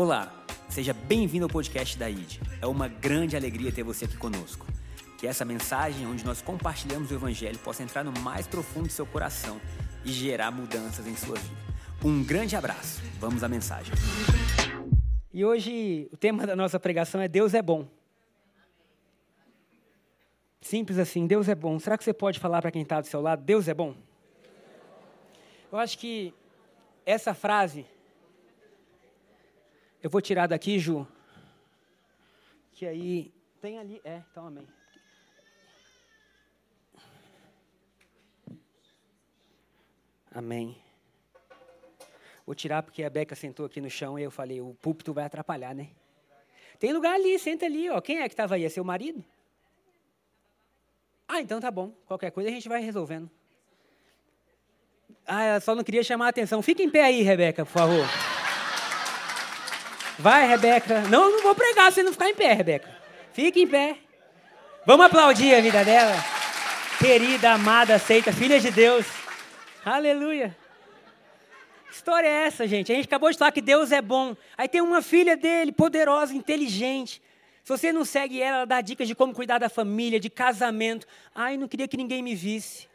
Olá, seja bem-vindo ao podcast da ID. É uma grande alegria ter você aqui conosco. Que essa mensagem, onde nós compartilhamos o Evangelho, possa entrar no mais profundo do seu coração e gerar mudanças em sua vida. Um grande abraço. Vamos à mensagem. E hoje o tema da nossa pregação é Deus é bom. Simples assim, Deus é bom. Será que você pode falar para quem está do seu lado, Deus é bom? Eu acho que essa frase, eu vou tirar daqui, Ju, que aí, tem ali, é, então amém. Amém. Vou tirar porque a Beca sentou aqui no chão e eu falei, o púlpito vai atrapalhar, né? Tem lugar ali, senta ali, ó. Quem é que estava aí? É seu marido? Ah, então tá bom. Qualquer coisa a gente vai resolvendo. Ah, ela só não queria chamar a atenção. Fica em pé aí, Rebeca, por favor. Vai, Rebeca. Não, não vou pregar se não ficar em pé, Rebeca. Fique em pé. Vamos aplaudir a vida dela. Querida, amada, aceita, filha de Deus. Aleluia. Que história é essa, gente? A gente acabou de falar que Deus é bom. Aí tem uma filha dele, poderosa, inteligente. Se você não segue ela, ela dá dicas de como cuidar da família, de casamento. Ai, não queria que ninguém me visse.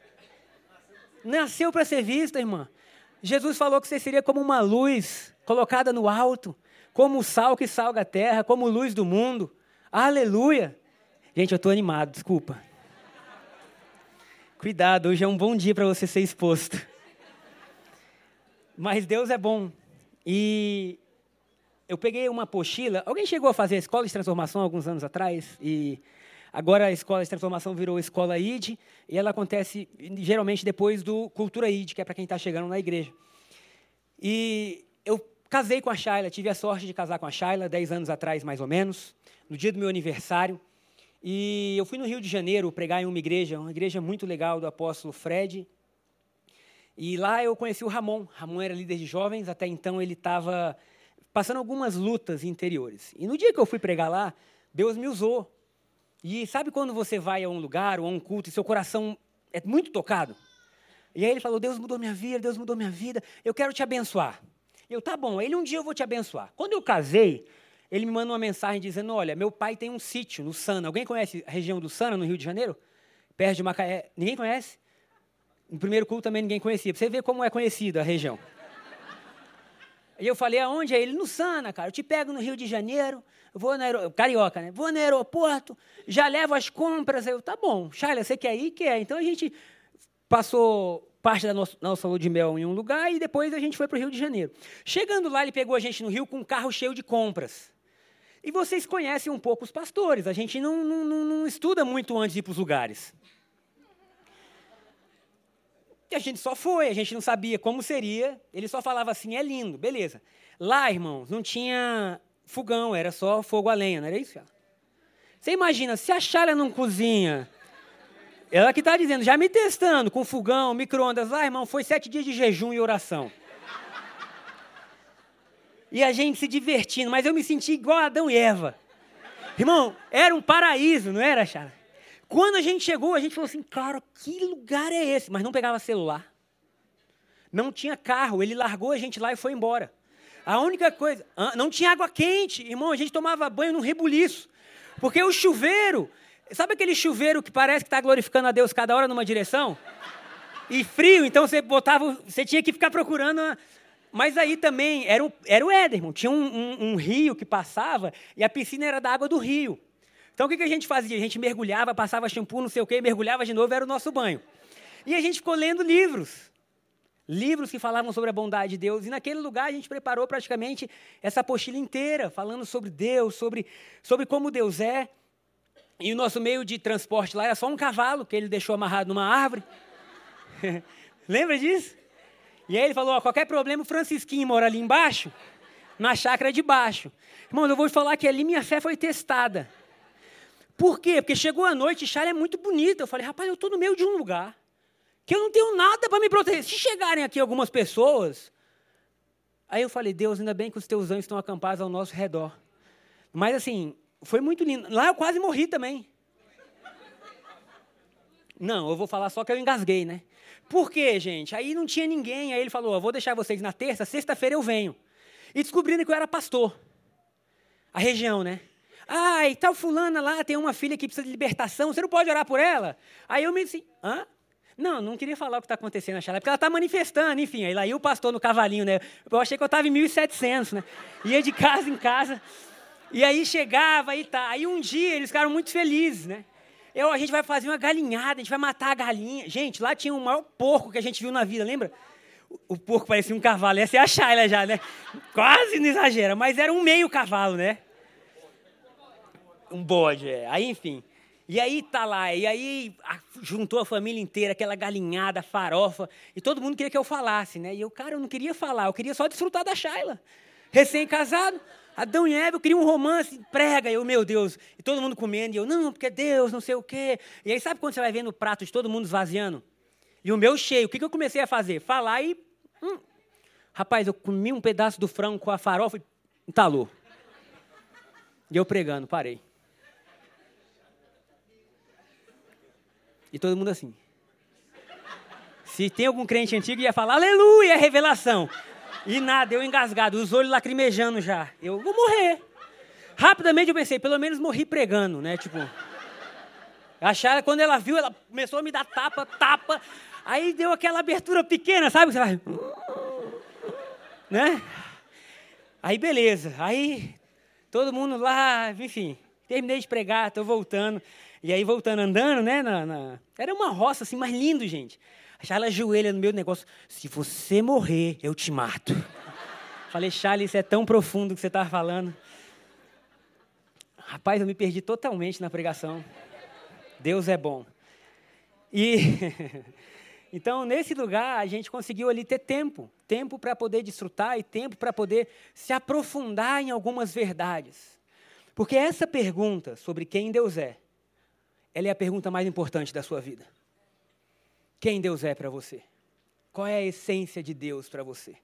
Nasceu para ser vista, irmã. Jesus falou que você seria como uma luz colocada no alto, como o sal que salga a terra, como luz do mundo. Aleluia! Gente, eu estou animado, desculpa. Cuidado, hoje é um bom dia para você ser exposto. Mas Deus é bom. E eu peguei uma apostila. Alguém chegou a fazer a escola de transformação alguns anos atrás? E Agora a escola de transformação virou escola ID e ela acontece geralmente depois do Cultura ID, que é para quem está chegando na igreja. E casei com a Shayla, tive a sorte de casar com a Shayla 10 anos atrás, mais ou menos, no dia do meu aniversário. E eu fui no Rio de Janeiro pregar em uma igreja, uma igreja muito legal do apóstolo Fred. E lá eu conheci o Ramon. Ramon era líder de jovens, até então ele estava passando algumas lutas interiores. E no dia que eu fui pregar lá, Deus me usou e sabe quando você vai a um lugar ou a um culto e seu coração é muito tocado? E aí ele falou: Deus mudou minha vida, Deus mudou minha vida, eu quero te abençoar. Eu, tá bom, ele um dia eu vou te abençoar. Quando eu casei, ele me manda uma mensagem dizendo: Olha, meu pai tem um sítio no Sana. Alguém conhece a região do Sana, no Rio de Janeiro? Perto de Macaé. Ninguém conhece? No primeiro culto também ninguém conhecia. Pra você ver como é conhecida a região. E eu falei, aonde é ele? No Sana, cara. Eu te pego no Rio de Janeiro, vou no carioca, né? Vou no aeroporto, já levo as compras. Eu, tá bom, Shaila, você quer ir? Quer. Então a gente passou parte da nossa, nossa lua de mel em um lugar e depois a gente foi para o Rio de Janeiro. Chegando lá, ele pegou a gente no Rio com um carro cheio de compras. E vocês conhecem um pouco os pastores, a gente não, não, não estuda muito antes de ir para os lugares. E a gente só foi, a gente não sabia como seria. Ele só falava assim, é lindo, beleza. Lá, irmãos, não tinha fogão, era só fogo a lenha, não era isso? Você imagina, se a Chala não cozinha, ela que está dizendo, já me testando com fogão, micro-ondas, lá, irmão, foi sete dias de jejum e oração. E a gente se divertindo, mas eu me senti igual Adão e Eva. Irmão, era um paraíso, não era, Chala? Quando a gente chegou, a gente falou assim, cara, que lugar é esse? Mas não pegava celular. Não tinha carro, ele largou a gente lá e foi embora. A única coisa, não tinha água quente, irmão, a gente tomava banho num rebuliço. Porque o chuveiro, sabe aquele chuveiro que parece que está glorificando a Deus cada hora numa direção? E frio, então você botava, você tinha que ficar procurando. Uma... Mas aí também era o, era o Éder. Tinha um, um, um rio que passava e a piscina era da água do rio. Então o que, que a gente fazia? A gente mergulhava, passava shampoo, não sei o quê, mergulhava de novo, era o nosso banho. E a gente ficou lendo livros. Livros que falavam sobre a bondade de Deus. E naquele lugar a gente preparou praticamente essa apostila inteira, falando sobre Deus, sobre, sobre como Deus é. E o nosso meio de transporte lá era só um cavalo que ele deixou amarrado numa árvore. Lembra disso? E aí ele falou: qualquer problema, o Francisquinho mora ali embaixo, na chácara de baixo. Irmão, eu vou te falar que ali minha fé foi testada. Por quê? Porque chegou a noite Chala é muito bonita. Eu falei, rapaz, eu estou no meio de um lugar que eu não tenho nada para me proteger. Se chegarem aqui algumas pessoas. Aí eu falei, Deus, ainda bem que os teus anjos estão acampados ao nosso redor. Mas assim, foi muito lindo. Lá eu quase morri também. Não, eu vou falar só que eu engasguei, né? Por quê, gente? Aí não tinha ninguém. Aí ele falou: vou deixar vocês na terça, sexta-feira eu venho. E descobrindo que eu era pastor. a região, né? Ah, e tal fulana lá tem uma filha que precisa de libertação, você não pode orar por ela? Aí eu me disse, hã? Não, não queria falar o que está acontecendo na Xalá, porque ela está manifestando, enfim. Aí lá ia o pastor no cavalinho, né? Eu achei que eu estava em 1700, né? Ia de casa em casa. E aí chegava e tá. Aí um dia eles ficaram muito felizes, né? Eu, a gente vai fazer uma galinhada, a gente vai matar a galinha. Gente, lá tinha o maior porco que a gente viu na vida, lembra? O, o porco parecia um cavalo. Essa é a Shayla já, né? Quase não exagera, mas era um meio cavalo, né? Um bode, é. Aí, enfim. E aí tá lá, e aí a, juntou a família inteira, aquela galinhada, farofa, e todo mundo queria que eu falasse, né? E eu, cara, eu não queria falar, eu queria só desfrutar da Shayla. Recém-casado, Adão e Eva, eu queria um romance, prega, eu, meu Deus, e todo mundo comendo, e eu, não, porque Deus, não sei o quê. E aí sabe quando você vai vendo o prato de todo mundo esvaziando? E o meu cheio, o que, que eu comecei a fazer? Falar e. Hum. Rapaz, eu comi um pedaço do frango com a farofa e entalou. E eu pregando, parei. E todo mundo assim. Se tem algum crente antigo, ia falar, aleluia, revelação. E nada, eu engasgado, os olhos lacrimejando já. Eu vou morrer. Rapidamente eu pensei, pelo menos morri pregando, né? Tipo. Acharam, quando ela viu, ela começou a me dar tapa, tapa. Aí deu aquela abertura pequena, sabe? Você vai. Né? Aí beleza. Aí todo mundo lá, enfim. Terminei de pregar, estou voltando. E aí, voltando, andando, né? Na, na... Era uma roça, assim, mais lindo, gente. Charla ajoelha no meu negócio. Se você morrer, eu te mato. Falei, Charlie, isso é tão profundo que você está falando. Rapaz, eu me perdi totalmente na pregação. Deus é bom. E então, nesse lugar, a gente conseguiu ali ter tempo, tempo para poder desfrutar e tempo para poder se aprofundar em algumas verdades. Porque essa pergunta sobre quem Deus é, ela é a pergunta mais importante da sua vida. Quem Deus é para você? Qual é a essência de Deus para você?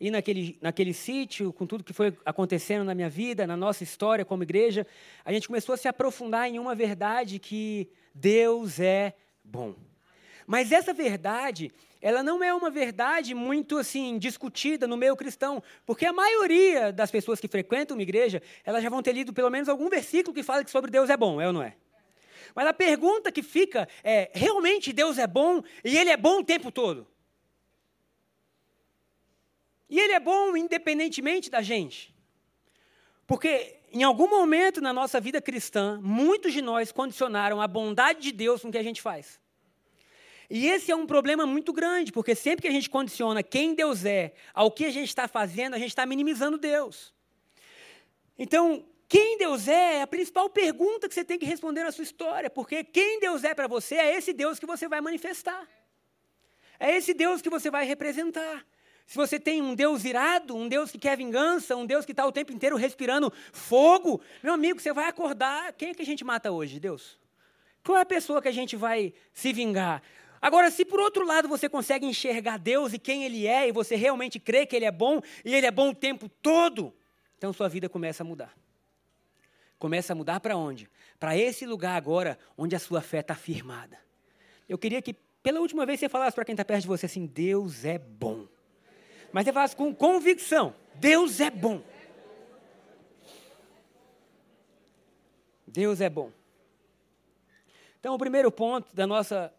E naquele, naquele sítio, com tudo que foi acontecendo na minha vida, na nossa história como igreja, a gente começou a se aprofundar em uma verdade que Deus é bom. Mas essa verdade, ela não é uma verdade muito assim discutida no meio cristão, porque a maioria das pessoas que frequentam uma igreja, elas já vão ter lido pelo menos algum versículo que fala que sobre Deus é bom, é ou não é? Mas a pergunta que fica é: realmente Deus é bom e Ele é bom o tempo todo? E Ele é bom independentemente da gente. Porque em algum momento na nossa vida cristã, muitos de nós condicionaram a bondade de Deus com o que a gente faz. E esse é um problema muito grande, porque sempre que a gente condiciona quem Deus é ao que a gente está fazendo, a gente está minimizando Deus. Então, quem Deus é é a principal pergunta que você tem que responder na sua história, porque quem Deus é para você é esse Deus que você vai manifestar. É esse Deus que você vai representar. Se você tem um Deus irado, um Deus que quer vingança, um Deus que está o tempo inteiro respirando fogo, meu amigo, você vai acordar. Quem é que a gente mata hoje? Deus. Qual é a pessoa que a gente vai se vingar? Agora, se por outro lado você consegue enxergar Deus e quem Ele é, e você realmente crê que Ele é bom, e Ele é bom o tempo todo, então sua vida começa a mudar começa a mudar para onde? Para esse lugar agora onde a sua fé está firmada. Eu queria que, pela última vez, você falasse para quem está perto de você assim: Deus é bom. Mas você falasse com convicção: Deus é bom. Deus é bom. Então, o primeiro ponto da nossa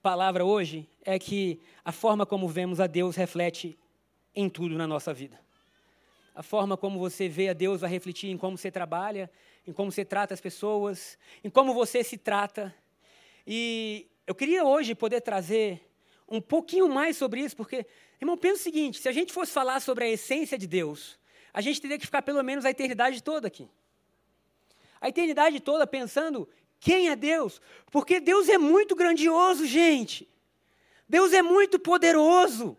palavra hoje é que a forma como vemos a Deus reflete em tudo na nossa vida. A forma como você vê a Deus vai refletir em como você trabalha, em como você trata as pessoas, em como você se trata. E eu queria hoje poder trazer um pouquinho mais sobre isso, porque, irmão, pensa o seguinte: se a gente fosse falar sobre a essência de Deus, a gente teria que ficar pelo menos a eternidade toda aqui. A eternidade toda pensando quem é Deus, porque Deus é muito grandioso, gente. Deus é muito poderoso.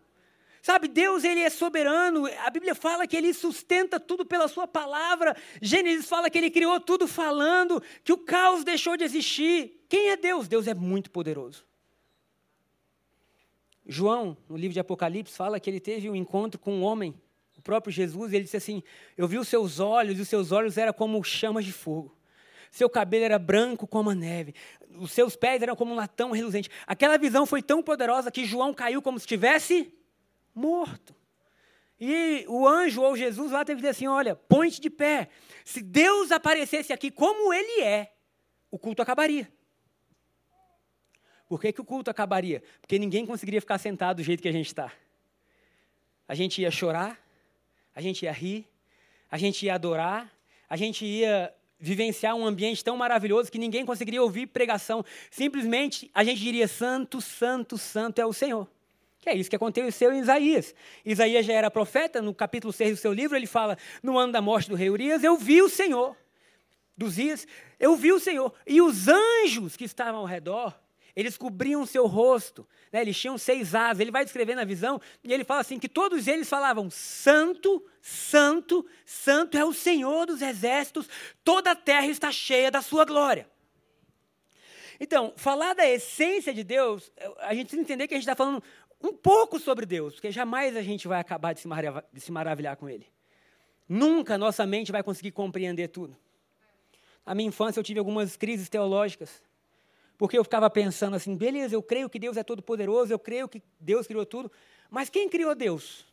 Sabe, Deus ele é soberano. A Bíblia fala que ele sustenta tudo pela sua palavra. Gênesis fala que ele criou tudo falando, que o caos deixou de existir. Quem é Deus? Deus é muito poderoso. João, no livro de Apocalipse, fala que ele teve um encontro com um homem, o próprio Jesus, e ele disse assim: Eu vi os seus olhos, e os seus olhos eram como chamas de fogo. Seu cabelo era branco como a neve. Os seus pés eram como um latão reluzente. Aquela visão foi tão poderosa que João caiu como se estivesse morto. E o anjo ou Jesus lá teve que dizer assim: olha, põe-te de pé. Se Deus aparecesse aqui como ele é, o culto acabaria. Por que, que o culto acabaria? Porque ninguém conseguiria ficar sentado do jeito que a gente está. A gente ia chorar, a gente ia rir, a gente ia adorar, a gente ia vivenciar um ambiente tão maravilhoso que ninguém conseguiria ouvir pregação. Simplesmente a gente diria: Santo, Santo, Santo é o Senhor. Que é isso que aconteceu em Isaías. Isaías já era profeta, no capítulo 6 do seu livro, ele fala: No ano da morte do rei Urias, eu vi o Senhor. Dos dias, eu vi o Senhor. E os anjos que estavam ao redor eles cobriam o seu rosto, né? eles tinham seis asas. Ele vai descrever na visão e ele fala assim: que todos eles falavam: Santo, Santo, Santo é o Senhor dos exércitos, toda a terra está cheia da sua glória. Então, falar da essência de Deus, a gente precisa entender que a gente está falando um pouco sobre Deus, porque jamais a gente vai acabar de se, maravilhar, de se maravilhar com Ele. Nunca nossa mente vai conseguir compreender tudo. Na minha infância eu tive algumas crises teológicas. Porque eu ficava pensando assim, beleza, eu creio que Deus é todo poderoso, eu creio que Deus criou tudo, mas quem criou Deus?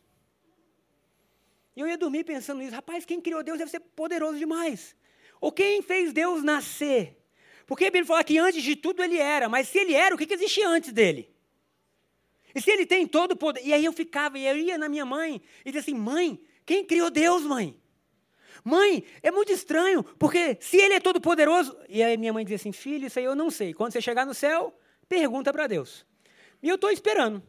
E eu ia dormir pensando nisso, rapaz, quem criou Deus deve ser poderoso demais. Ou quem fez Deus nascer? Porque a Bíblia fala que antes de tudo ele era, mas se ele era, o que, que existia antes dele? E se ele tem todo o poder? E aí eu ficava, e eu ia na minha mãe e dizia assim: mãe, quem criou Deus, mãe? Mãe, é muito estranho, porque se ele é todo poderoso. E aí minha mãe dizia assim: Filho, isso aí eu não sei. Quando você chegar no céu, pergunta para Deus. E eu estou esperando.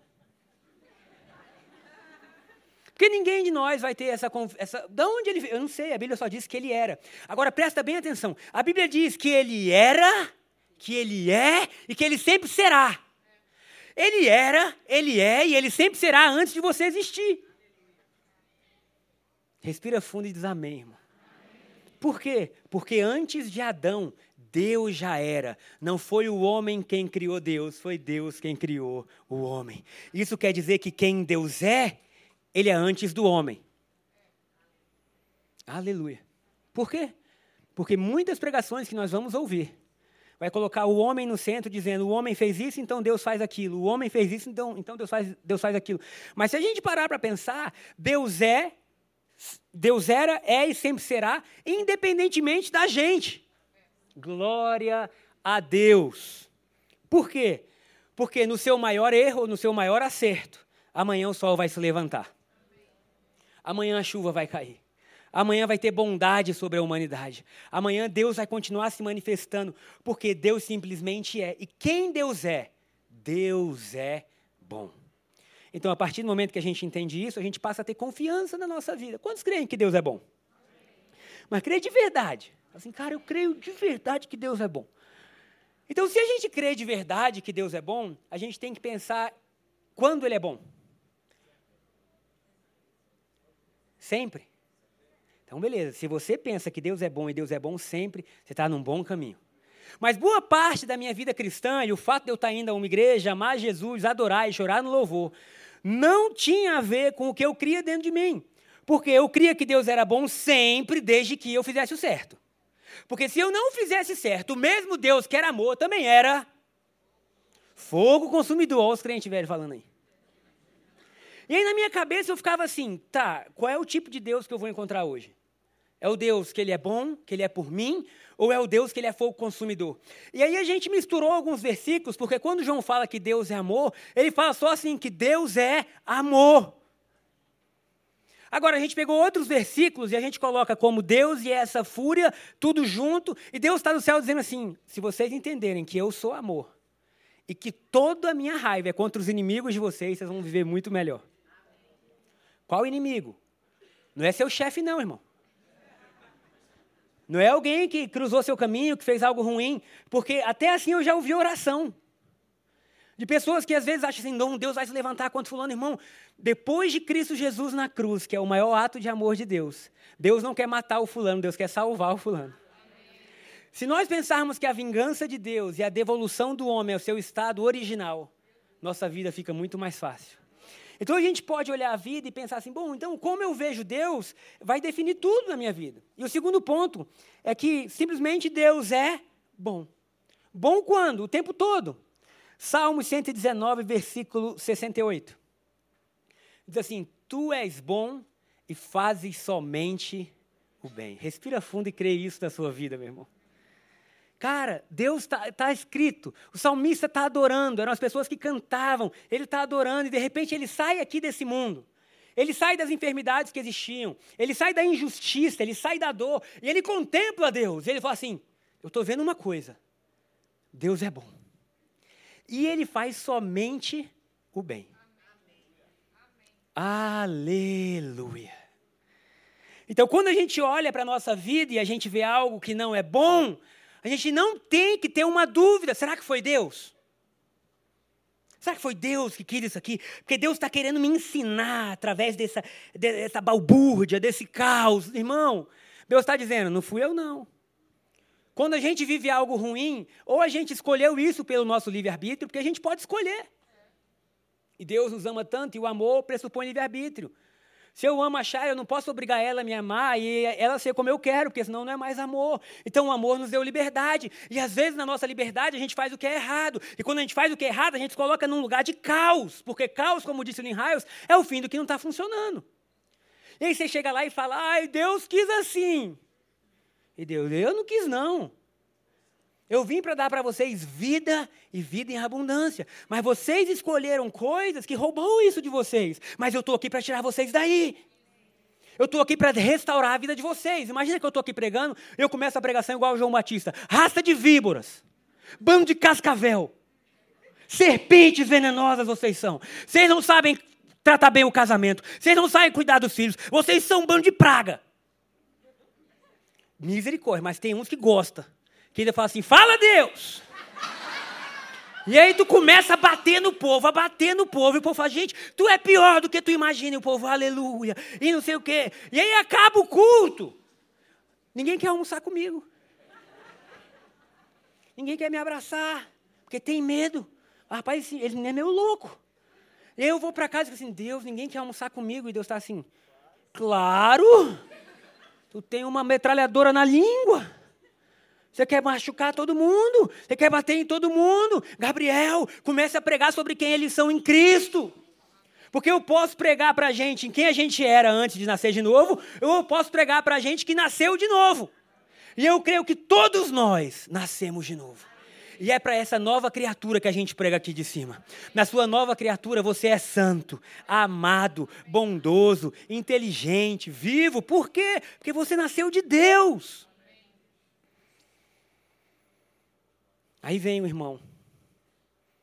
Porque ninguém de nós vai ter essa, essa. Da onde ele? Eu não sei, a Bíblia só diz que ele era. Agora presta bem atenção. A Bíblia diz que ele era, que ele é e que ele sempre será. Ele era, ele é e ele sempre será antes de você existir. Respira fundo e diz amém, irmão. Por quê? Porque antes de Adão, Deus já era. Não foi o homem quem criou Deus, foi Deus quem criou o homem. Isso quer dizer que quem Deus é, ele é antes do homem. Aleluia. Por quê? Porque muitas pregações que nós vamos ouvir vai colocar o homem no centro, dizendo: o homem fez isso, então Deus faz aquilo. O homem fez isso, então, então Deus, faz, Deus faz aquilo. Mas se a gente parar para pensar, Deus é Deus era, é e sempre será, independentemente da gente. Glória a Deus. Por quê? Porque no seu maior erro, no seu maior acerto, amanhã o sol vai se levantar. Amanhã a chuva vai cair. Amanhã vai ter bondade sobre a humanidade. Amanhã Deus vai continuar se manifestando, porque Deus simplesmente é. E quem Deus é? Deus é bom. Então, a partir do momento que a gente entende isso, a gente passa a ter confiança na nossa vida. Quantos creem que Deus é bom? Mas crê de verdade. Assim, cara, eu creio de verdade que Deus é bom. Então, se a gente crê de verdade que Deus é bom, a gente tem que pensar quando Ele é bom. Sempre. Então, beleza. Se você pensa que Deus é bom e Deus é bom sempre, você está num bom caminho. Mas boa parte da minha vida cristã e o fato de eu estar indo a uma igreja, amar Jesus, adorar e chorar no louvor, não tinha a ver com o que eu cria dentro de mim. Porque eu cria que Deus era bom sempre, desde que eu fizesse o certo. Porque se eu não fizesse certo, o mesmo Deus que era amor também era fogo consumidor. Olha os crentes velhos falando aí. E aí na minha cabeça eu ficava assim, tá, qual é o tipo de Deus que eu vou encontrar hoje? É o Deus que ele é bom, que ele é por mim, ou é o Deus que ele é fogo consumidor? E aí a gente misturou alguns versículos, porque quando João fala que Deus é amor, ele fala só assim que Deus é amor. Agora a gente pegou outros versículos e a gente coloca como Deus e essa fúria, tudo junto, e Deus está no céu dizendo assim: se vocês entenderem que eu sou amor e que toda a minha raiva é contra os inimigos de vocês, vocês vão viver muito melhor. Qual inimigo? Não é seu chefe, não, irmão. Não é alguém que cruzou seu caminho, que fez algo ruim, porque até assim eu já ouvi oração. De pessoas que às vezes acham assim, não, Deus vai se levantar contra fulano, irmão. Depois de Cristo Jesus na cruz, que é o maior ato de amor de Deus, Deus não quer matar o fulano, Deus quer salvar o fulano. Se nós pensarmos que a vingança de Deus e a devolução do homem ao seu estado original, nossa vida fica muito mais fácil. Então a gente pode olhar a vida e pensar assim: bom, então como eu vejo Deus vai definir tudo na minha vida. E o segundo ponto é que simplesmente Deus é bom. Bom quando? O tempo todo. Salmo 119, versículo 68. Diz assim: Tu és bom e fazes somente o bem. Respira fundo e crê isso na sua vida, meu irmão. Cara, Deus está tá escrito. O salmista está adorando. Eram as pessoas que cantavam. Ele está adorando e de repente ele sai aqui desse mundo. Ele sai das enfermidades que existiam. Ele sai da injustiça. Ele sai da dor. E ele contempla Deus. Ele fala assim: Eu estou vendo uma coisa. Deus é bom. E ele faz somente o bem. Aleluia. Então, quando a gente olha para a nossa vida e a gente vê algo que não é bom, a gente não tem que ter uma dúvida: será que foi Deus? Será que foi Deus que quis isso aqui? Porque Deus está querendo me ensinar através dessa, dessa balbúrdia, desse caos. Irmão, Deus está dizendo: não fui eu, não. Quando a gente vive algo ruim, ou a gente escolheu isso pelo nosso livre-arbítrio, porque a gente pode escolher. E Deus nos ama tanto, e o amor pressupõe livre-arbítrio. Se eu amo a Chay, eu não posso obrigar ela a me amar e ela ser como eu quero, porque senão não é mais amor. Então o amor nos deu liberdade. E às vezes na nossa liberdade a gente faz o que é errado. E quando a gente faz o que é errado, a gente se coloca num lugar de caos. Porque caos, como disse o Lin Hiles, é o fim do que não está funcionando. E aí você chega lá e fala, ai, Deus quis assim. E Deus, eu não quis não. Eu vim para dar para vocês vida e vida em abundância. Mas vocês escolheram coisas que roubam isso de vocês. Mas eu estou aqui para tirar vocês daí. Eu estou aqui para restaurar a vida de vocês. Imagina que eu estou aqui pregando, eu começo a pregação igual o João Batista. Raça de víboras, bando de cascavel, serpentes venenosas vocês são. Vocês não sabem tratar bem o casamento. Vocês não sabem cuidar dos filhos. Vocês são um bando de praga. Misericórdia, mas tem uns que gostam que ele fala assim: fala Deus. E aí tu começa a bater no povo, a bater no povo, e o povo fala, gente, tu é pior do que tu imagina, e o povo, aleluia, e não sei o quê. E aí acaba o culto. Ninguém quer almoçar comigo. Ninguém quer me abraçar, porque tem medo. Rapaz, ele não é meu louco. E aí eu vou para casa e digo assim, Deus, ninguém quer almoçar comigo. E Deus está assim, claro, tu tem uma metralhadora na língua. Você quer machucar todo mundo, você quer bater em todo mundo. Gabriel, comece a pregar sobre quem eles são em Cristo. Porque eu posso pregar para a gente em quem a gente era antes de nascer de novo, ou eu posso pregar para a gente que nasceu de novo. E eu creio que todos nós nascemos de novo. E é para essa nova criatura que a gente prega aqui de cima. Na sua nova criatura você é santo, amado, bondoso, inteligente, vivo. Por quê? Porque você nasceu de Deus. Aí vem o irmão,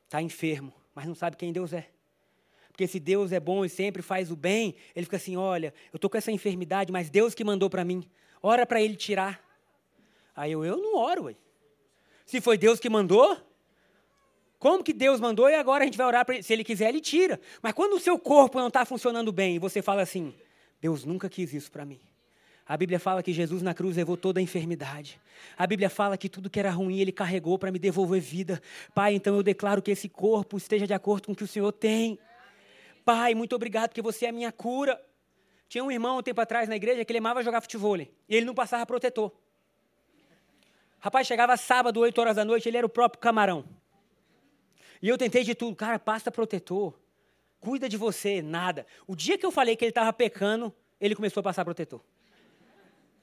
está enfermo, mas não sabe quem Deus é. Porque se Deus é bom e sempre faz o bem, ele fica assim: olha, eu estou com essa enfermidade, mas Deus que mandou para mim, ora para ele tirar. Aí eu, eu não oro, ué. Se foi Deus que mandou, como que Deus mandou e agora a gente vai orar para ele? Se ele quiser, ele tira. Mas quando o seu corpo não está funcionando bem e você fala assim: Deus nunca quis isso para mim. A Bíblia fala que Jesus na cruz levou toda a enfermidade. A Bíblia fala que tudo que era ruim ele carregou para me devolver vida. Pai, então eu declaro que esse corpo esteja de acordo com o que o Senhor tem. Pai, muito obrigado porque você é a minha cura. Tinha um irmão um tempo atrás na igreja que ele amava jogar futebol e ele não passava protetor. Rapaz, chegava sábado, 8 horas da noite, ele era o próprio camarão. E eu tentei de tudo, cara, passa protetor. Cuida de você, nada. O dia que eu falei que ele estava pecando, ele começou a passar protetor.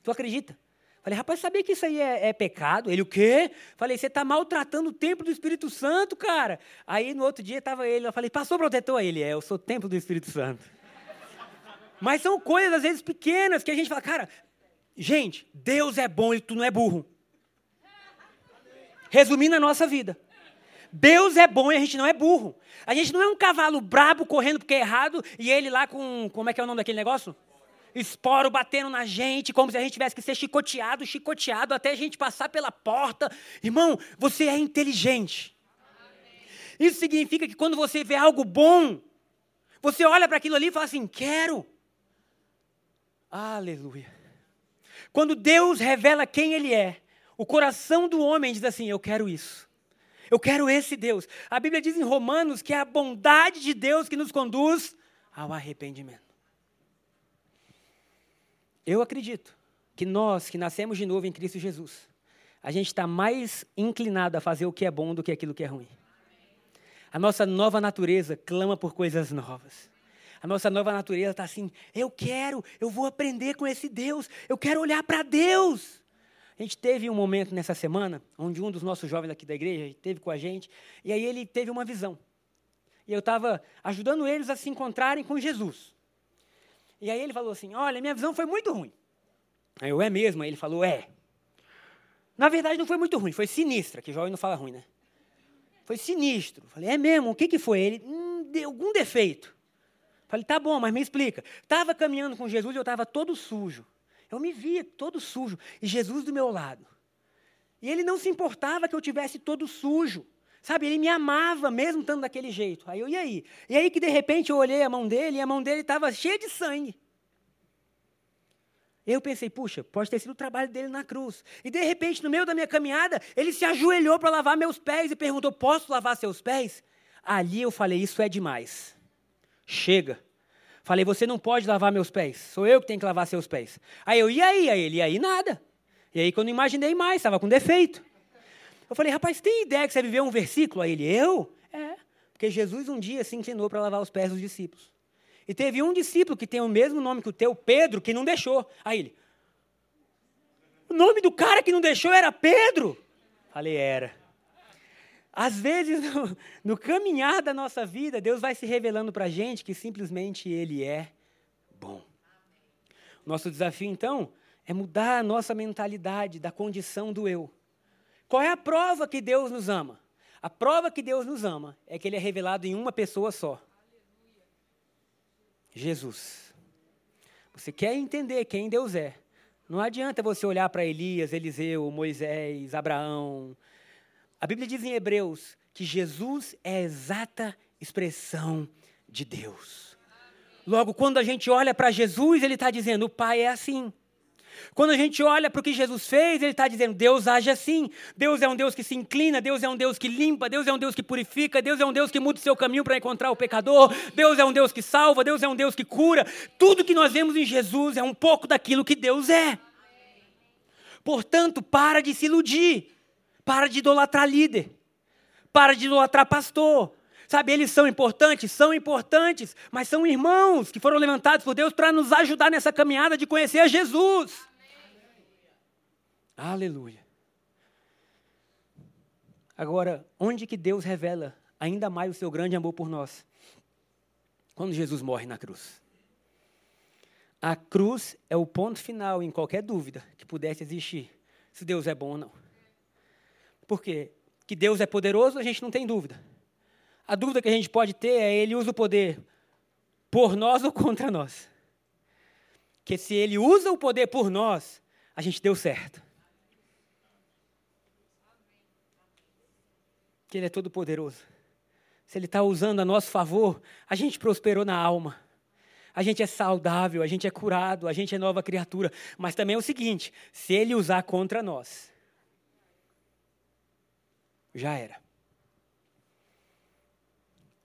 Tu acredita? Falei, rapaz, sabia que isso aí é, é pecado? Ele, o quê? Falei, você está maltratando o templo do Espírito Santo, cara. Aí no outro dia estava ele, eu falei, passou protetor? Ele, é, eu sou o templo do Espírito Santo. Mas são coisas, às vezes, pequenas, que a gente fala, cara, gente, Deus é bom e tu não é burro. Resumindo a nossa vida. Deus é bom e a gente não é burro. A gente não é um cavalo brabo correndo porque é errado e ele lá com, como é que é o nome daquele negócio? Esporo batendo na gente, como se a gente tivesse que ser chicoteado, chicoteado, até a gente passar pela porta. Irmão, você é inteligente. Isso significa que quando você vê algo bom, você olha para aquilo ali e fala assim: quero. Aleluia. Quando Deus revela quem Ele é, o coração do homem diz assim: Eu quero isso. Eu quero esse Deus. A Bíblia diz em Romanos que é a bondade de Deus que nos conduz ao arrependimento. Eu acredito que nós que nascemos de novo em Cristo Jesus, a gente está mais inclinado a fazer o que é bom do que aquilo que é ruim. A nossa nova natureza clama por coisas novas. A nossa nova natureza está assim: eu quero, eu vou aprender com esse Deus, eu quero olhar para Deus. A gente teve um momento nessa semana, onde um dos nossos jovens aqui da igreja esteve com a gente, e aí ele teve uma visão. E eu estava ajudando eles a se encontrarem com Jesus. E aí ele falou assim: Olha, minha visão foi muito ruim. Aí eu, é mesmo? Aí ele falou: É. Na verdade, não foi muito ruim, foi sinistra, que jovem não fala ruim, né? Foi sinistro. Falei, é mesmo? O que, que foi? Ele, hum, deu algum defeito. Falei, tá bom, mas me explica. Estava caminhando com Jesus e eu estava todo sujo. Eu me via todo sujo. E Jesus do meu lado. E ele não se importava que eu tivesse todo sujo. Sabe, ele me amava mesmo estando daquele jeito. Aí eu, e aí? E aí que de repente eu olhei a mão dele e a mão dele estava cheia de sangue. Eu pensei, puxa, pode ter sido o trabalho dele na cruz. E de repente, no meio da minha caminhada, ele se ajoelhou para lavar meus pés e perguntou: Posso lavar seus pés? Ali eu falei: Isso é demais. Chega. Falei: Você não pode lavar meus pés. Sou eu que tenho que lavar seus pés. Aí eu, e aí? Aí ele, e aí nada. E aí, quando imaginei mais, estava com defeito. Eu falei: Rapaz, tem ideia que você viveu um versículo? Aí ele, eu? É. Porque Jesus um dia se inclinou para lavar os pés dos discípulos. E teve um discípulo que tem o mesmo nome que o teu, Pedro, que não deixou. Aí ele, o nome do cara que não deixou era Pedro? Falei, era. Às vezes, no, no caminhar da nossa vida, Deus vai se revelando para a gente que simplesmente Ele é bom. Nosso desafio, então, é mudar a nossa mentalidade da condição do eu. Qual é a prova que Deus nos ama? A prova que Deus nos ama é que Ele é revelado em uma pessoa só. Jesus. Você quer entender quem Deus é. Não adianta você olhar para Elias, Eliseu, Moisés, Abraão. A Bíblia diz em Hebreus que Jesus é a exata expressão de Deus. Logo, quando a gente olha para Jesus, ele está dizendo: o Pai é assim. Quando a gente olha para o que Jesus fez, ele está dizendo: Deus age assim. Deus é um Deus que se inclina, Deus é um Deus que limpa, Deus é um Deus que purifica, Deus é um Deus que muda o seu caminho para encontrar o pecador, Deus é um Deus que salva, Deus é um Deus que cura. Tudo que nós vemos em Jesus é um pouco daquilo que Deus é. Portanto, para de se iludir, para de idolatrar líder, para de idolatrar pastor. Sabe, eles são importantes? São importantes, mas são irmãos que foram levantados por Deus para nos ajudar nessa caminhada de conhecer a Jesus. Aleluia. Agora, onde que Deus revela ainda mais o seu grande amor por nós? Quando Jesus morre na cruz. A cruz é o ponto final em qualquer dúvida que pudesse existir, se Deus é bom ou não. Por quê? Que Deus é poderoso, a gente não tem dúvida. A dúvida que a gente pode ter é ele usa o poder por nós ou contra nós. Que se ele usa o poder por nós, a gente deu certo. que Ele é todo poderoso. Se Ele está usando a nosso favor, a gente prosperou na alma. A gente é saudável, a gente é curado, a gente é nova criatura. Mas também é o seguinte: se Ele usar contra nós, já era.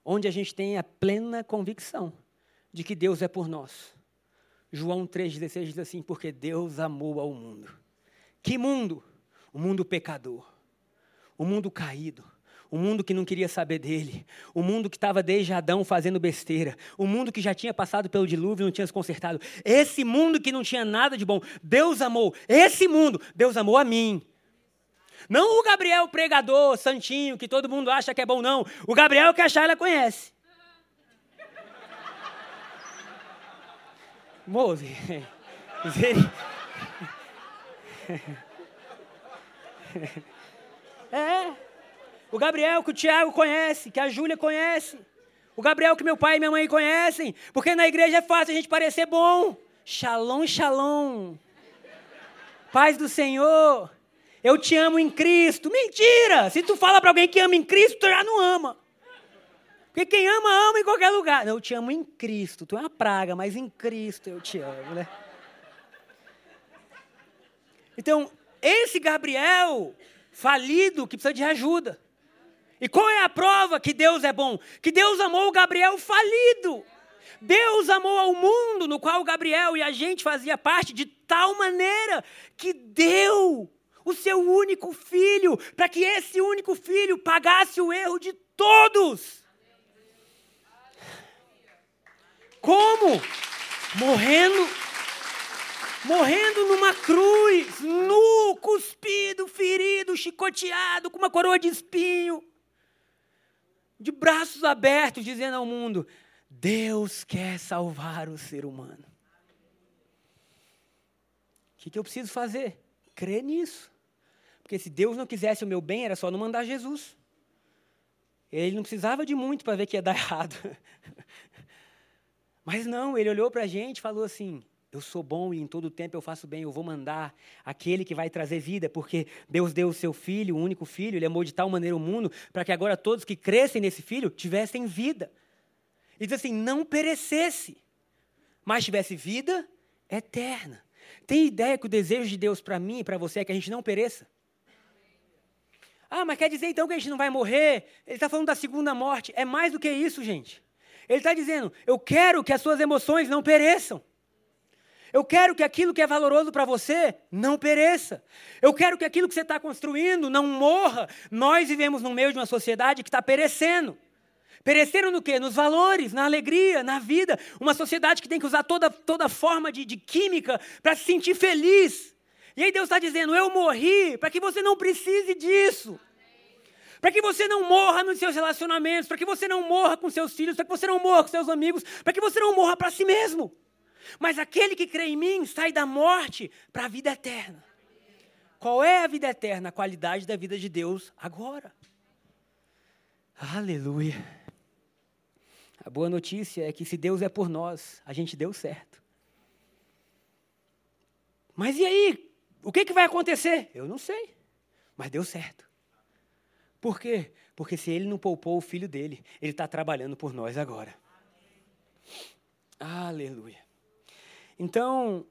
Onde a gente tem a plena convicção de que Deus é por nós. João 3,16 diz assim: Porque Deus amou ao mundo. Que mundo? O mundo pecador, o mundo caído, o mundo que não queria saber dele, o mundo que estava desde Adão fazendo besteira, o mundo que já tinha passado pelo dilúvio e não tinha se consertado, esse mundo que não tinha nada de bom, Deus amou, esse mundo, Deus amou a mim. Não o Gabriel pregador, santinho, que todo mundo acha que é bom, não. O Gabriel que achar, ela conhece. Moze. É. O Gabriel que o Tiago conhece, que a Júlia conhece. O Gabriel que meu pai e minha mãe conhecem. Porque na igreja é fácil a gente parecer bom. Shalom, shalom. Paz do Senhor. Eu te amo em Cristo. Mentira! Se tu fala para alguém que ama em Cristo, tu já não ama. Porque quem ama, ama em qualquer lugar. Eu te amo em Cristo. Tu é uma praga, mas em Cristo eu te amo, né? Então, esse Gabriel falido que precisa de ajuda. E qual é a prova que Deus é bom? Que Deus amou o Gabriel falido. Deus amou ao mundo no qual Gabriel e a gente fazia parte de tal maneira que deu o seu único filho, para que esse único filho pagasse o erro de todos. Como? Morrendo. Morrendo numa cruz, nu, cuspido, ferido, chicoteado, com uma coroa de espinho, de braços abertos, dizendo ao mundo: Deus quer salvar o ser humano. O que, eu preciso fazer? Crer nisso. Porque se Deus não quisesse o meu bem, era só não mandar Jesus. Ele não precisava de muito para ver que ia dar errado. Mas não, ele olhou para a gente e falou assim: Eu sou bom e em todo tempo eu faço bem, eu vou mandar aquele que vai trazer vida, porque Deus deu o seu filho, o único filho, ele amou de tal maneira o mundo, para que agora todos que crescem nesse filho tivessem vida. E diz assim: não perecesse, mas tivesse vida eterna. Tem ideia que o desejo de Deus para mim e para você é que a gente não pereça? Ah, mas quer dizer então que a gente não vai morrer? Ele está falando da segunda morte. É mais do que isso, gente. Ele está dizendo: eu quero que as suas emoções não pereçam. Eu quero que aquilo que é valoroso para você não pereça. Eu quero que aquilo que você está construindo não morra. Nós vivemos no meio de uma sociedade que está perecendo. Pereceram no quê? Nos valores, na alegria, na vida. Uma sociedade que tem que usar toda, toda forma de, de química para se sentir feliz. E aí Deus está dizendo: Eu morri para que você não precise disso. Para que você não morra nos seus relacionamentos, para que você não morra com seus filhos, para que você não morra com seus amigos, para que você não morra para si mesmo. Mas aquele que crê em mim sai da morte para a vida eterna. Qual é a vida eterna? A qualidade da vida de Deus agora. Aleluia. A boa notícia é que se Deus é por nós, a gente deu certo. Mas e aí? O que, que vai acontecer? Eu não sei. Mas deu certo. Por quê? Porque se ele não poupou o filho dele, ele está trabalhando por nós agora. Aleluia. Então,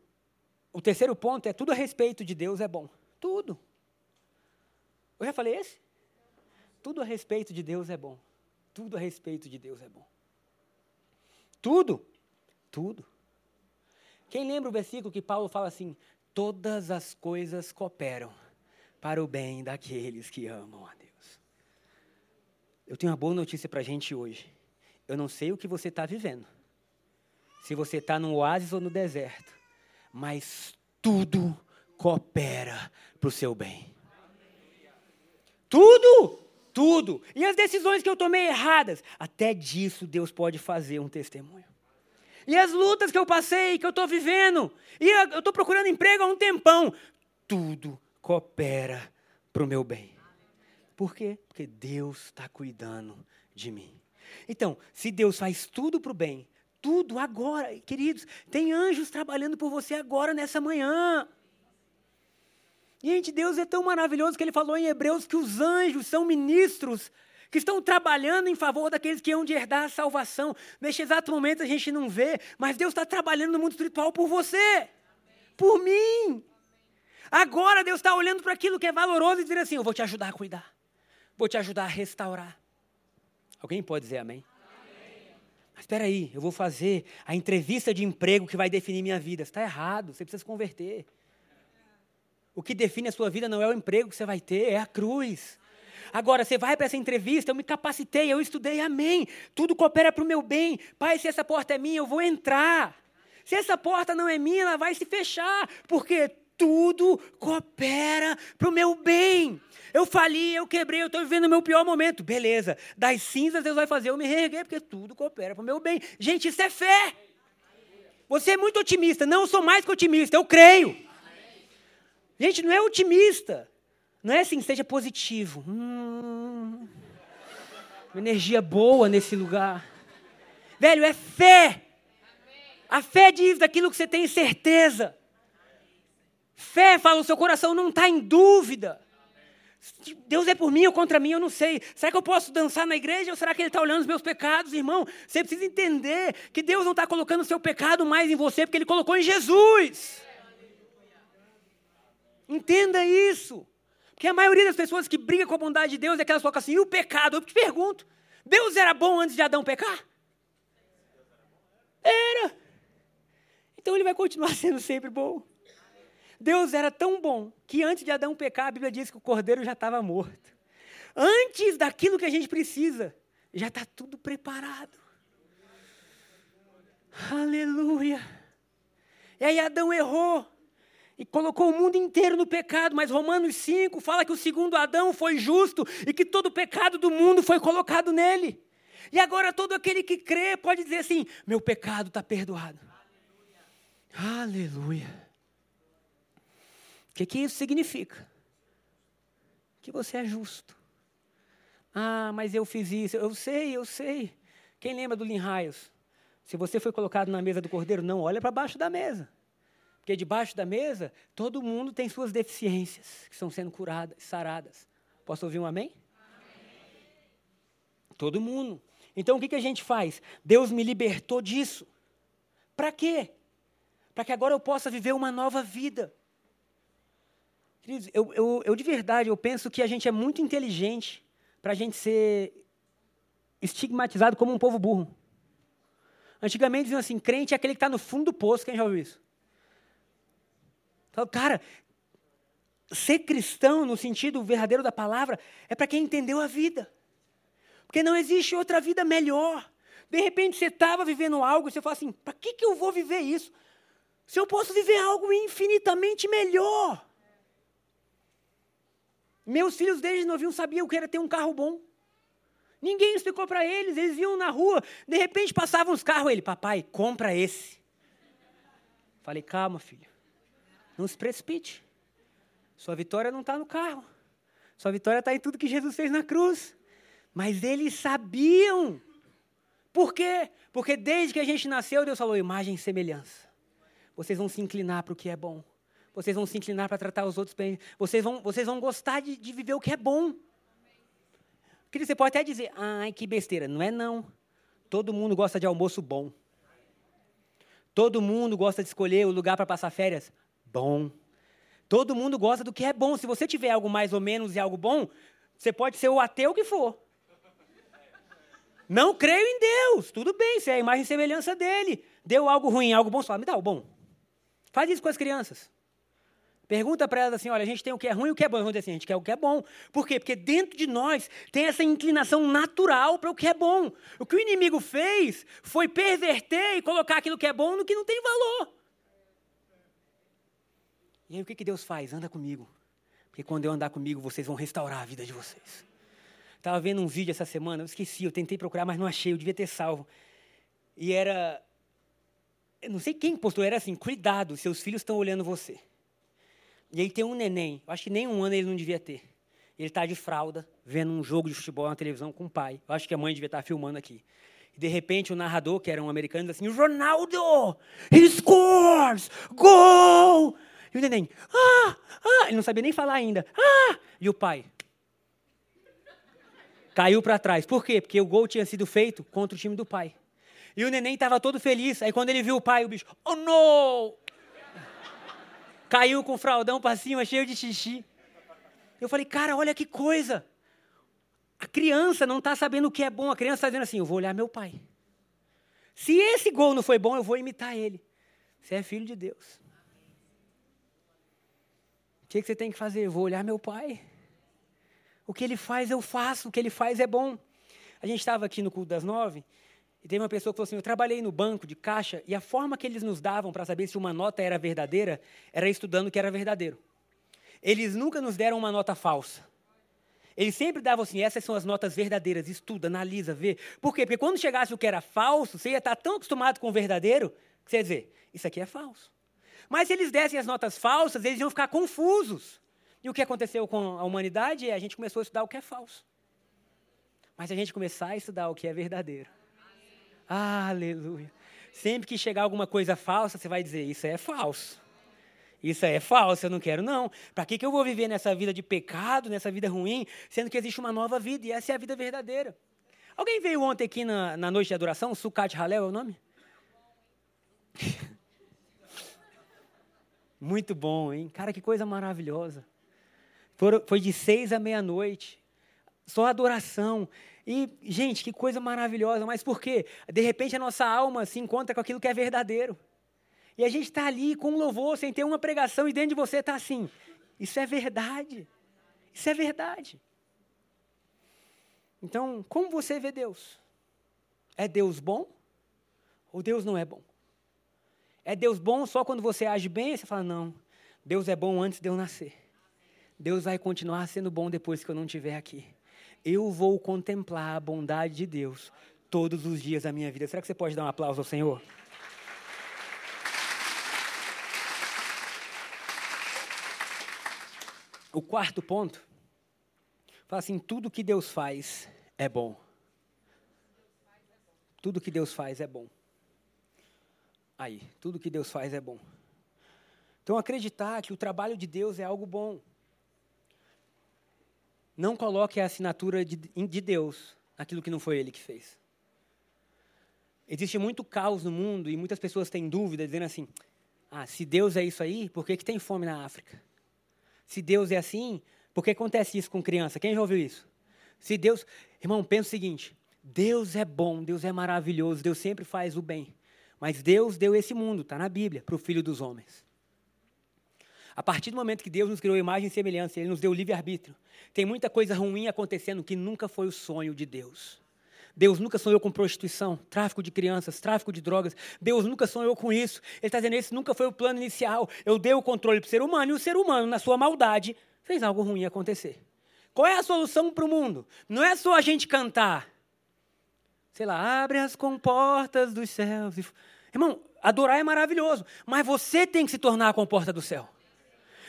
o terceiro ponto é tudo a respeito de Deus é bom. Tudo. Eu já falei esse? Tudo a respeito de Deus é bom. Tudo a respeito de Deus é bom. Tudo. Tudo. Quem lembra o versículo que Paulo fala assim: todas as coisas cooperam para o bem daqueles que amam a Deus. Eu tenho uma boa notícia para a gente hoje. Eu não sei o que você está vivendo, se você está no oásis ou no deserto, mas tudo coopera para o seu bem. Tudo! tudo. E as decisões que eu tomei erradas, até disso Deus pode fazer um testemunho. E as lutas que eu passei, que eu estou vivendo, e eu estou procurando emprego há um tempão, tudo coopera para o meu bem. Por quê? Porque Deus está cuidando de mim. Então, se Deus faz tudo para o bem, tudo agora, queridos, tem anjos trabalhando por você agora nessa manhã. Gente, Deus é tão maravilhoso que ele falou em Hebreus que os anjos são ministros que estão trabalhando em favor daqueles que hão de herdar a salvação. Neste exato momento a gente não vê, mas Deus está trabalhando no mundo espiritual por você, por mim. Agora Deus está olhando para aquilo que é valoroso e dizendo assim: Eu vou te ajudar a cuidar, vou te ajudar a restaurar. Alguém pode dizer amém? amém. Mas espera aí, eu vou fazer a entrevista de emprego que vai definir minha vida. Está errado, você precisa se converter. O que define a sua vida não é o emprego que você vai ter, é a cruz. Agora, você vai para essa entrevista, eu me capacitei, eu estudei, amém. Tudo coopera para o meu bem. Pai, se essa porta é minha, eu vou entrar. Se essa porta não é minha, ela vai se fechar, porque tudo coopera para o meu bem. Eu fali, eu quebrei, eu estou vivendo o meu pior momento. Beleza, das cinzas Deus vai fazer eu me reerguer, porque tudo coopera para o meu bem. Gente, isso é fé. Você é muito otimista. Não, eu sou mais que otimista, eu creio. Gente, não é otimista. Não é assim, seja positivo. Hum, uma energia boa nesse lugar. Velho, é fé. A fé diz daquilo que você tem certeza. Fé fala, o seu coração não está em dúvida. Deus é por mim ou contra mim, eu não sei. Será que eu posso dançar na igreja ou será que Ele está olhando os meus pecados, irmão? Você precisa entender que Deus não está colocando o seu pecado mais em você, porque Ele colocou em Jesus. Entenda isso. Porque a maioria das pessoas que briga com a bondade de Deus é que elas assim, e o pecado? Eu te pergunto, Deus era bom antes de Adão pecar? Era. Então ele vai continuar sendo sempre bom. Deus era tão bom que antes de Adão pecar, a Bíblia diz que o cordeiro já estava morto. Antes daquilo que a gente precisa, já está tudo preparado. Aleluia. E aí Adão errou e colocou o mundo inteiro no pecado, mas Romanos 5 fala que o segundo Adão foi justo e que todo o pecado do mundo foi colocado nele. E agora todo aquele que crê pode dizer assim: meu pecado está perdoado. Aleluia. O que, que isso significa? Que você é justo. Ah, mas eu fiz isso. Eu sei, eu sei. Quem lembra do Linhaios? Se você foi colocado na mesa do cordeiro, não olha para baixo da mesa. Porque debaixo da mesa, todo mundo tem suas deficiências que estão sendo curadas, saradas. Posso ouvir um amém? amém? Todo mundo. Então o que, que a gente faz? Deus me libertou disso. Para quê? Para que agora eu possa viver uma nova vida. Queridos, eu, eu, eu de verdade, eu penso que a gente é muito inteligente para a gente ser estigmatizado como um povo burro. Antigamente diziam assim, crente é aquele que está no fundo do poço, quem já ouviu isso? Então, cara, ser cristão no sentido verdadeiro da palavra é para quem entendeu a vida. Porque não existe outra vida melhor. De repente você estava vivendo algo e você fala assim: para que, que eu vou viver isso? Se eu posso viver algo infinitamente melhor. Meus filhos desde novinho sabiam que era ter um carro bom. Ninguém explicou para eles, eles iam na rua, de repente passavam os carros, ele, papai, compra esse. Falei, calma, filho. Não se precipite. Sua vitória não está no carro. Sua vitória está em tudo que Jesus fez na cruz. Mas eles sabiam. Por quê? Porque desde que a gente nasceu, Deus falou: imagem e semelhança. Vocês vão se inclinar para o que é bom. Vocês vão se inclinar para tratar os outros bem. Vocês vão, vocês vão gostar de, de viver o que é bom. Querido, você pode até dizer: ai, que besteira. Não é, não. Todo mundo gosta de almoço bom. Todo mundo gosta de escolher o lugar para passar férias bom. Todo mundo gosta do que é bom. Se você tiver algo mais ou menos e algo bom, você pode ser o ateu que for. Não creio em Deus. Tudo bem, você é a imagem e semelhança dele. Deu algo ruim, algo bom, só me dá o bom. Faz isso com as crianças. Pergunta para elas assim: olha, a gente tem o que é ruim e o que é bom. Vamos dizer assim: a gente quer o que é bom. Por quê? Porque dentro de nós tem essa inclinação natural para o que é bom. O que o inimigo fez foi perverter e colocar aquilo que é bom no que não tem valor. Aí o que, que Deus faz? Anda comigo. Porque quando eu andar comigo, vocês vão restaurar a vida de vocês. Estava vendo um vídeo essa semana, eu esqueci, eu tentei procurar, mas não achei, eu devia ter salvo. E era. Não sei quem postou, era assim: cuidado, seus filhos estão olhando você. E aí tem um neném, eu acho que nem um ano ele não devia ter. Ele está de fralda, vendo um jogo de futebol na televisão com o pai. Eu acho que a mãe devia estar tá filmando aqui. E de repente o narrador, que era um americano, diz assim: Ronaldo, he scores! Gol! E o neném, ah, ah, ele não sabia nem falar ainda, ah, e o pai caiu para trás. Por quê? Porque o gol tinha sido feito contra o time do pai. E o neném estava todo feliz. Aí quando ele viu o pai, o bicho, oh não! Caiu com o fraldão para cima, cheio de xixi. Eu falei, cara, olha que coisa. A criança não está sabendo o que é bom. A criança está dizendo assim: eu vou olhar meu pai. Se esse gol não foi bom, eu vou imitar ele. Você é filho de Deus. O que, você tem que fazer? Eu vou olhar meu pai. O que ele faz, eu faço. O que ele faz é bom. A gente estava aqui no culto das nove e teve uma pessoa que falou assim: Eu trabalhei no banco de caixa e a forma que eles nos davam para saber se uma nota era verdadeira era estudando o que era verdadeiro. Eles nunca nos deram uma nota falsa. Eles sempre davam assim: essas são as notas verdadeiras, estuda, analisa, vê. Por quê? Porque quando chegasse o que era falso, você ia estar tão acostumado com o verdadeiro que você ia dizer: Isso aqui é falso. Mas se eles dessem as notas falsas, eles iam ficar confusos. E o que aconteceu com a humanidade é a gente começou a estudar o que é falso. Mas a gente começar a estudar o que é verdadeiro. Aleluia. Sempre que chegar alguma coisa falsa, você vai dizer: Isso é falso. Isso é falso, eu não quero, não. Para que, que eu vou viver nessa vida de pecado, nessa vida ruim, sendo que existe uma nova vida e essa é a vida verdadeira? Alguém veio ontem aqui na, na noite de adoração? Sucat Halel é o nome? Muito bom, hein? Cara, que coisa maravilhosa. Foi de seis à meia-noite. Só adoração. E, gente, que coisa maravilhosa. Mas por quê? De repente a nossa alma se encontra com aquilo que é verdadeiro. E a gente está ali com um louvor, sem ter uma pregação, e dentro de você está assim. Isso é verdade. Isso é verdade. Então, como você vê Deus? É Deus bom ou Deus não é bom? É Deus bom só quando você age bem? Você fala, não, Deus é bom antes de eu nascer. Deus vai continuar sendo bom depois que eu não estiver aqui. Eu vou contemplar a bondade de Deus todos os dias da minha vida. Será que você pode dar um aplauso ao Senhor? O quarto ponto, fala assim: tudo que Deus faz é bom. Tudo que Deus faz é bom. Aí, tudo que Deus faz é bom. Então, acreditar que o trabalho de Deus é algo bom. Não coloque a assinatura de, de Deus naquilo que não foi Ele que fez. Existe muito caos no mundo e muitas pessoas têm dúvida, dizendo assim: ah, se Deus é isso aí, por que, que tem fome na África? Se Deus é assim, por que acontece isso com criança? Quem já ouviu isso? Se Deus. Irmão, pensa o seguinte: Deus é bom, Deus é maravilhoso, Deus sempre faz o bem. Mas Deus deu esse mundo, está na Bíblia, para o Filho dos Homens. A partir do momento que Deus nos criou imagem e semelhança, Ele nos deu livre-arbítrio. Tem muita coisa ruim acontecendo que nunca foi o sonho de Deus. Deus nunca sonhou com prostituição, tráfico de crianças, tráfico de drogas. Deus nunca sonhou com isso. Ele está dizendo: esse nunca foi o plano inicial. Eu dei o controle para o ser humano e o ser humano, na sua maldade, fez algo ruim acontecer. Qual é a solução para o mundo? Não é só a gente cantar. Sei lá, abre as comportas dos céus. Irmão, adorar é maravilhoso, mas você tem que se tornar a comporta do céu.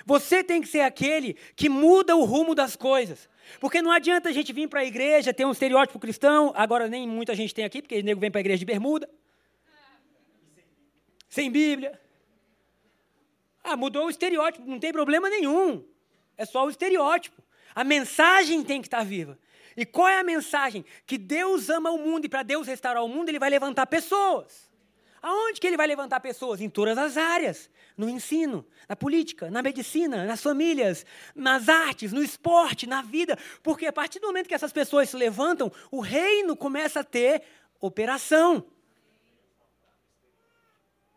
Você tem que ser aquele que muda o rumo das coisas. Porque não adianta a gente vir para a igreja, ter um estereótipo cristão, agora nem muita gente tem aqui, porque o nego vem para a igreja de bermuda. Sem Bíblia. Ah, mudou o estereótipo, não tem problema nenhum. É só o estereótipo. A mensagem tem que estar viva. E qual é a mensagem? Que Deus ama o mundo e para Deus restaurar o mundo, ele vai levantar pessoas. Aonde que ele vai levantar pessoas? Em todas as áreas. No ensino, na política, na medicina, nas famílias, nas artes, no esporte, na vida. Porque a partir do momento que essas pessoas se levantam, o reino começa a ter operação.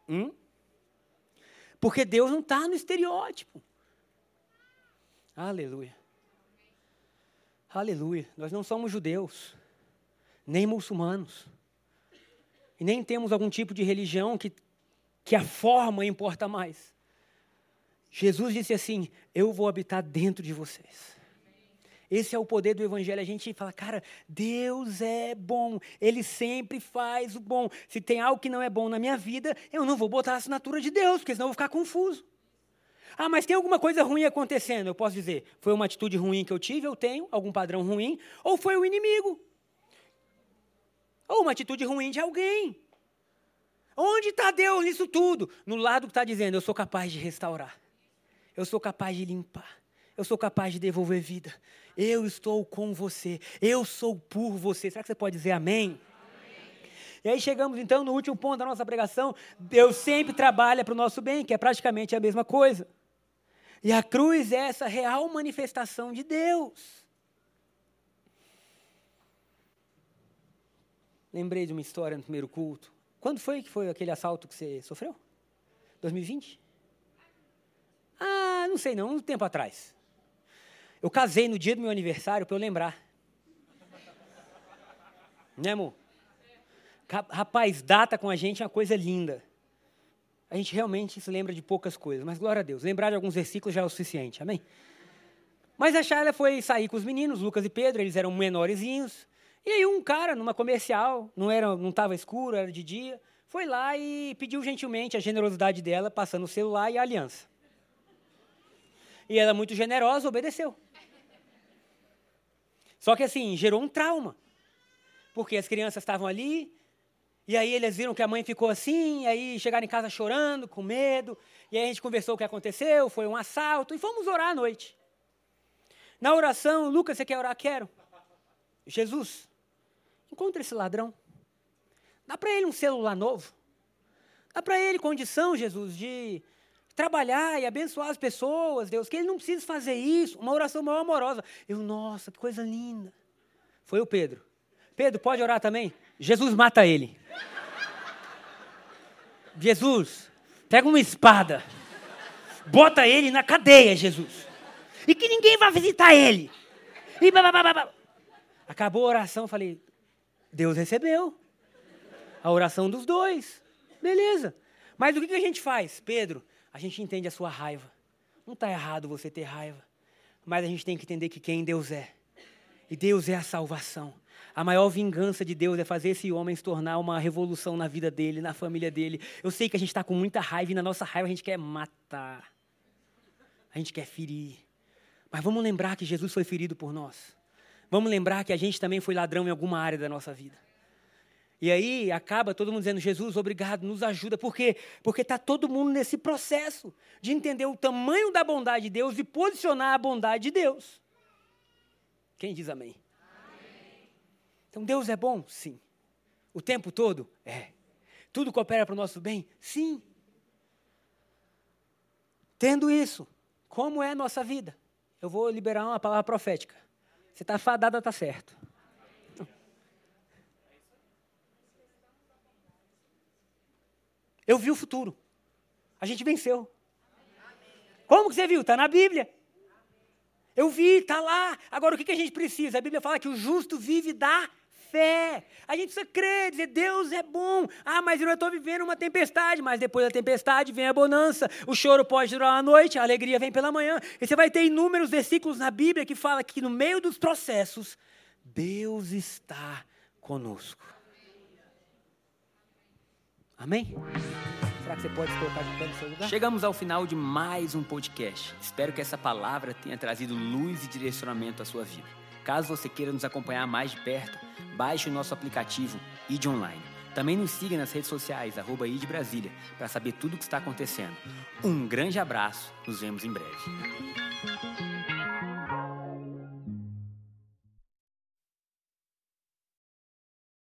Hum? Porque Deus não está no estereótipo. Aleluia. Aleluia. Nós não somos judeus, nem muçulmanos. E nem temos algum tipo de religião que, que a forma importa mais. Jesus disse assim: Eu vou habitar dentro de vocês. Esse é o poder do Evangelho. A gente fala, cara, Deus é bom, Ele sempre faz o bom. Se tem algo que não é bom na minha vida, eu não vou botar a assinatura de Deus, porque senão eu vou ficar confuso. Ah, mas tem alguma coisa ruim acontecendo? Eu posso dizer, foi uma atitude ruim que eu tive, eu tenho, algum padrão ruim, ou foi o inimigo. Ou uma atitude ruim de alguém. Onde está Deus nisso tudo? No lado que está dizendo, eu sou capaz de restaurar. Eu sou capaz de limpar. Eu sou capaz de devolver vida. Eu estou com você. Eu sou por você. Será que você pode dizer amém? E aí chegamos então no último ponto da nossa pregação. Deus sempre trabalha para o nosso bem, que é praticamente a mesma coisa. E a cruz é essa real manifestação de Deus. Lembrei de uma história no primeiro culto. Quando foi que foi aquele assalto que você sofreu? 2020? Ah, não sei não, um tempo atrás. Eu casei no dia do meu aniversário para eu lembrar. Né, amor? Rapaz, data com a gente é uma coisa linda. A gente realmente se lembra de poucas coisas, mas glória a Deus. Lembrar de alguns versículos já é o suficiente, amém? Mas a Charla foi sair com os meninos, Lucas e Pedro, eles eram menorzinhos. E aí um cara, numa comercial, não era, não estava escuro, era de dia, foi lá e pediu gentilmente a generosidade dela, passando o celular e a aliança. E ela, muito generosa, obedeceu. Só que assim, gerou um trauma. Porque as crianças estavam ali, e aí eles viram que a mãe ficou assim, aí chegaram em casa chorando, com medo. E aí a gente conversou o que aconteceu, foi um assalto, e fomos orar à noite. Na oração, Lucas, você quer orar? Quero. Jesus, Encontra esse ladrão. Dá para ele um celular novo. Dá para ele condição, Jesus, de trabalhar e abençoar as pessoas, Deus, que ele não precisa fazer isso. Uma oração maior amorosa. Eu, nossa, que coisa linda. Foi o Pedro. Pedro, pode orar também? Jesus mata ele. Jesus, pega uma espada. Bota ele na cadeia, Jesus. E que ninguém vai visitar ele. E Acabou a oração, falei, Deus recebeu a oração dos dois. Beleza. Mas o que a gente faz? Pedro, a gente entende a sua raiva. Não está errado você ter raiva. Mas a gente tem que entender que quem Deus é. E Deus é a salvação. A maior vingança de Deus é fazer esse homem se tornar uma revolução na vida dele, na família dele. Eu sei que a gente está com muita raiva e na nossa raiva a gente quer matar. A gente quer ferir. Mas vamos lembrar que Jesus foi ferido por nós. Vamos lembrar que a gente também foi ladrão em alguma área da nossa vida. E aí acaba todo mundo dizendo: Jesus, obrigado, nos ajuda. Por quê? Porque está todo mundo nesse processo de entender o tamanho da bondade de Deus e posicionar a bondade de Deus. Quem diz amém? Então Deus é bom? Sim. O tempo todo? É. Tudo coopera para o nosso bem? Sim. Tendo isso, como é a nossa vida? Eu vou liberar uma palavra profética. Você está fadada, está certo. Eu vi o futuro. A gente venceu. Como que você viu? Está na Bíblia. Eu vi, está lá. Agora o que, que a gente precisa? A Bíblia fala que o justo vive da fé. A gente precisa crer, dizer, Deus é bom. Ah, mas eu estou vivendo uma tempestade. Mas depois da tempestade vem a bonança. O choro pode durar uma noite, a alegria vem pela manhã. E você vai ter inúmeros versículos na Bíblia que fala que no meio dos processos, Deus está conosco. Amém? Será que você pode colocar de pé no seu lugar? Chegamos ao final de mais um podcast. Espero que essa palavra tenha trazido luz e direcionamento à sua vida. Caso você queira nos acompanhar mais de perto, baixe o nosso aplicativo ID Online. Também nos siga nas redes sociais, arroba ID Brasília, para saber tudo o que está acontecendo. Um grande abraço, nos vemos em breve.